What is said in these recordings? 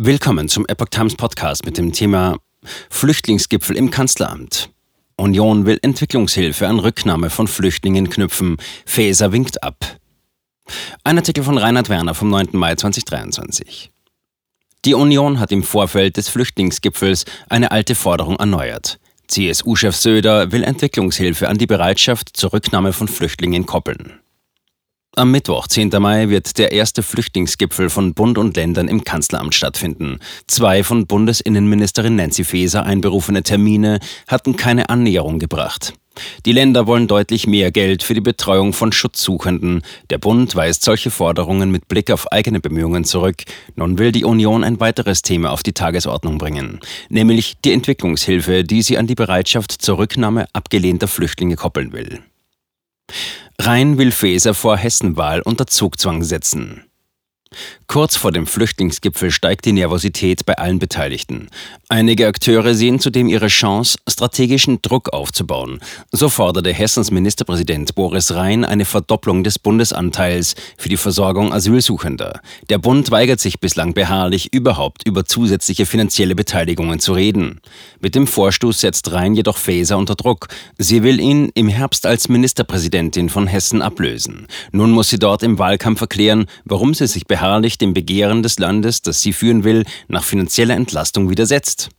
Willkommen zum Epoch Times Podcast mit dem Thema Flüchtlingsgipfel im Kanzleramt. Union will Entwicklungshilfe an Rücknahme von Flüchtlingen knüpfen. Faeser winkt ab. Ein Artikel von Reinhard Werner vom 9. Mai 2023. Die Union hat im Vorfeld des Flüchtlingsgipfels eine alte Forderung erneuert. CSU-Chef Söder will Entwicklungshilfe an die Bereitschaft zur Rücknahme von Flüchtlingen koppeln. Am Mittwoch, 10. Mai, wird der erste Flüchtlingsgipfel von Bund und Ländern im Kanzleramt stattfinden. Zwei von Bundesinnenministerin Nancy Faeser einberufene Termine hatten keine Annäherung gebracht. Die Länder wollen deutlich mehr Geld für die Betreuung von Schutzsuchenden. Der Bund weist solche Forderungen mit Blick auf eigene Bemühungen zurück. Nun will die Union ein weiteres Thema auf die Tagesordnung bringen, nämlich die Entwicklungshilfe, die sie an die Bereitschaft zur Rücknahme abgelehnter Flüchtlinge koppeln will. Rhein will Faeser vor Hessenwahl unter Zugzwang setzen. Kurz vor dem Flüchtlingsgipfel steigt die Nervosität bei allen Beteiligten. Einige Akteure sehen zudem ihre Chance, strategischen Druck aufzubauen. So forderte Hessens Ministerpräsident Boris Rhein eine Verdopplung des Bundesanteils für die Versorgung Asylsuchender. Der Bund weigert sich bislang beharrlich, überhaupt über zusätzliche finanzielle Beteiligungen zu reden. Mit dem Vorstoß setzt Rhein jedoch Faeser unter Druck. Sie will ihn im Herbst als Ministerpräsidentin von Hessen ablösen. Nun muss sie dort im Wahlkampf erklären, warum sie sich beharrlich dem Begehren des Landes, das sie führen will, nach finanzieller Entlastung widersetzt.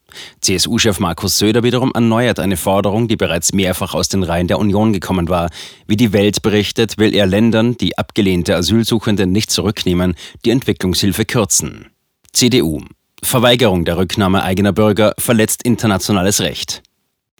CSU-Chef Markus Söder wiederum erneuert eine Forderung, die bereits mehrfach aus den Reihen der Union gekommen war. Wie die Welt berichtet, will er Ländern, die abgelehnte Asylsuchende nicht zurücknehmen, die Entwicklungshilfe kürzen. CDU. Verweigerung der Rücknahme eigener Bürger verletzt internationales Recht.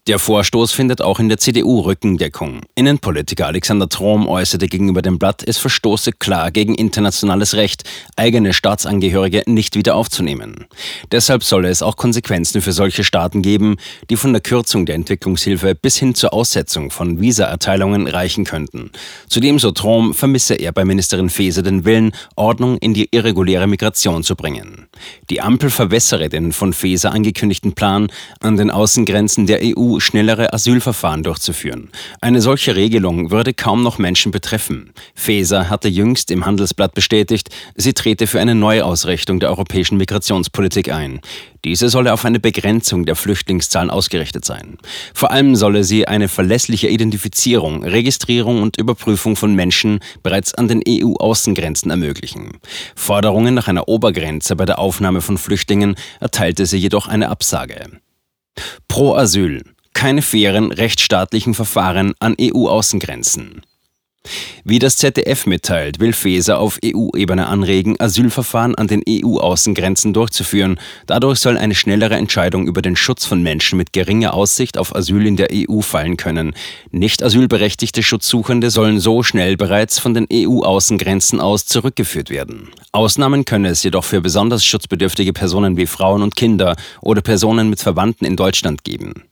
Der Vorstoß findet auch in der CDU Rückendeckung. Innenpolitiker Alexander Trom äußerte gegenüber dem Blatt, es verstoße klar gegen internationales Recht, eigene Staatsangehörige nicht wieder aufzunehmen. Deshalb solle es auch Konsequenzen für solche Staaten geben, die von der Kürzung der Entwicklungshilfe bis hin zur Aussetzung von Visaerteilungen reichen könnten. Zudem, so Trom, vermisse er bei Ministerin Faeser den Willen, Ordnung in die irreguläre Migration zu bringen. Die Ampel verwässere den von Faeser angekündigten Plan, an den Außengrenzen der EU schnellere Asylverfahren durchzuführen. Eine solche Regelung würde kaum noch Menschen betreffen. Faeser hatte jüngst im Handelsblatt bestätigt, sie trete für eine Neuausrichtung der europäischen Migrationspolitik ein. Diese solle auf eine Begrenzung der Flüchtlingszahlen ausgerichtet sein. Vor allem solle sie eine verlässliche Identifizierung, Registrierung und Überprüfung von Menschen bereits an den EU-Außengrenzen ermöglichen. Forderungen nach einer Obergrenze bei der Aufnahme von Flüchtlingen erteilte sie jedoch eine Absage. Pro Asyl keine fairen rechtsstaatlichen Verfahren an EU-Außengrenzen. Wie das ZDF mitteilt, will Faeser auf EU-Ebene anregen, Asylverfahren an den EU-Außengrenzen durchzuführen. Dadurch soll eine schnellere Entscheidung über den Schutz von Menschen mit geringer Aussicht auf Asyl in der EU fallen können. Nicht asylberechtigte Schutzsuchende sollen so schnell bereits von den EU-Außengrenzen aus zurückgeführt werden. Ausnahmen könne es jedoch für besonders schutzbedürftige Personen wie Frauen und Kinder oder Personen mit Verwandten in Deutschland geben.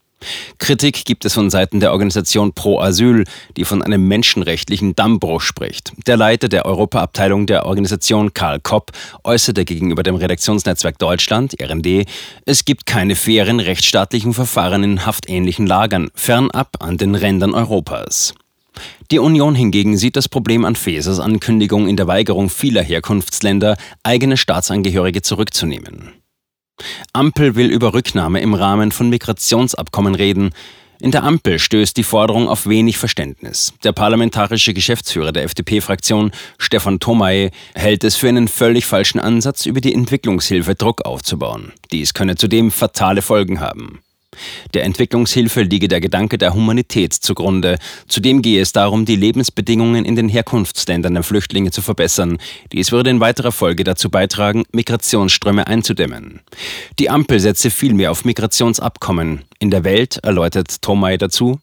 Kritik gibt es von Seiten der Organisation Pro Asyl, die von einem menschenrechtlichen Dammbruch spricht. Der Leiter der Europaabteilung der Organisation Karl Kopp äußerte gegenüber dem Redaktionsnetzwerk Deutschland, RND, es gibt keine fairen rechtsstaatlichen Verfahren in haftähnlichen Lagern, fernab an den Rändern Europas. Die Union hingegen sieht das Problem an Fesers Ankündigung in der Weigerung vieler Herkunftsländer, eigene Staatsangehörige zurückzunehmen. Ampel will über Rücknahme im Rahmen von Migrationsabkommen reden. In der Ampel stößt die Forderung auf wenig Verständnis. Der parlamentarische Geschäftsführer der FDP-Fraktion, Stefan Thomaye, hält es für einen völlig falschen Ansatz, über die Entwicklungshilfe Druck aufzubauen. Dies könne zudem fatale Folgen haben. Der Entwicklungshilfe liege der Gedanke der Humanität zugrunde. Zudem gehe es darum, die Lebensbedingungen in den Herkunftsländern der Flüchtlinge zu verbessern. Dies würde in weiterer Folge dazu beitragen, Migrationsströme einzudämmen. Die Ampel setze vielmehr auf Migrationsabkommen. In der Welt, erläutert Tomay dazu,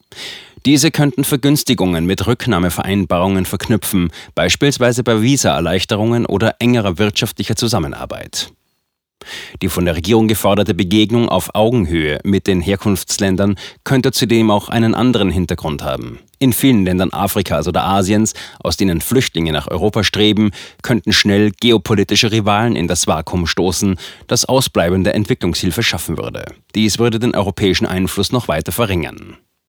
diese könnten Vergünstigungen mit Rücknahmevereinbarungen verknüpfen, beispielsweise bei Visaerleichterungen oder engerer wirtschaftlicher Zusammenarbeit. Die von der Regierung geforderte Begegnung auf Augenhöhe mit den Herkunftsländern könnte zudem auch einen anderen Hintergrund haben. In vielen Ländern Afrikas oder Asiens, aus denen Flüchtlinge nach Europa streben, könnten schnell geopolitische Rivalen in das Vakuum stoßen, das ausbleibende Entwicklungshilfe schaffen würde. Dies würde den europäischen Einfluss noch weiter verringern.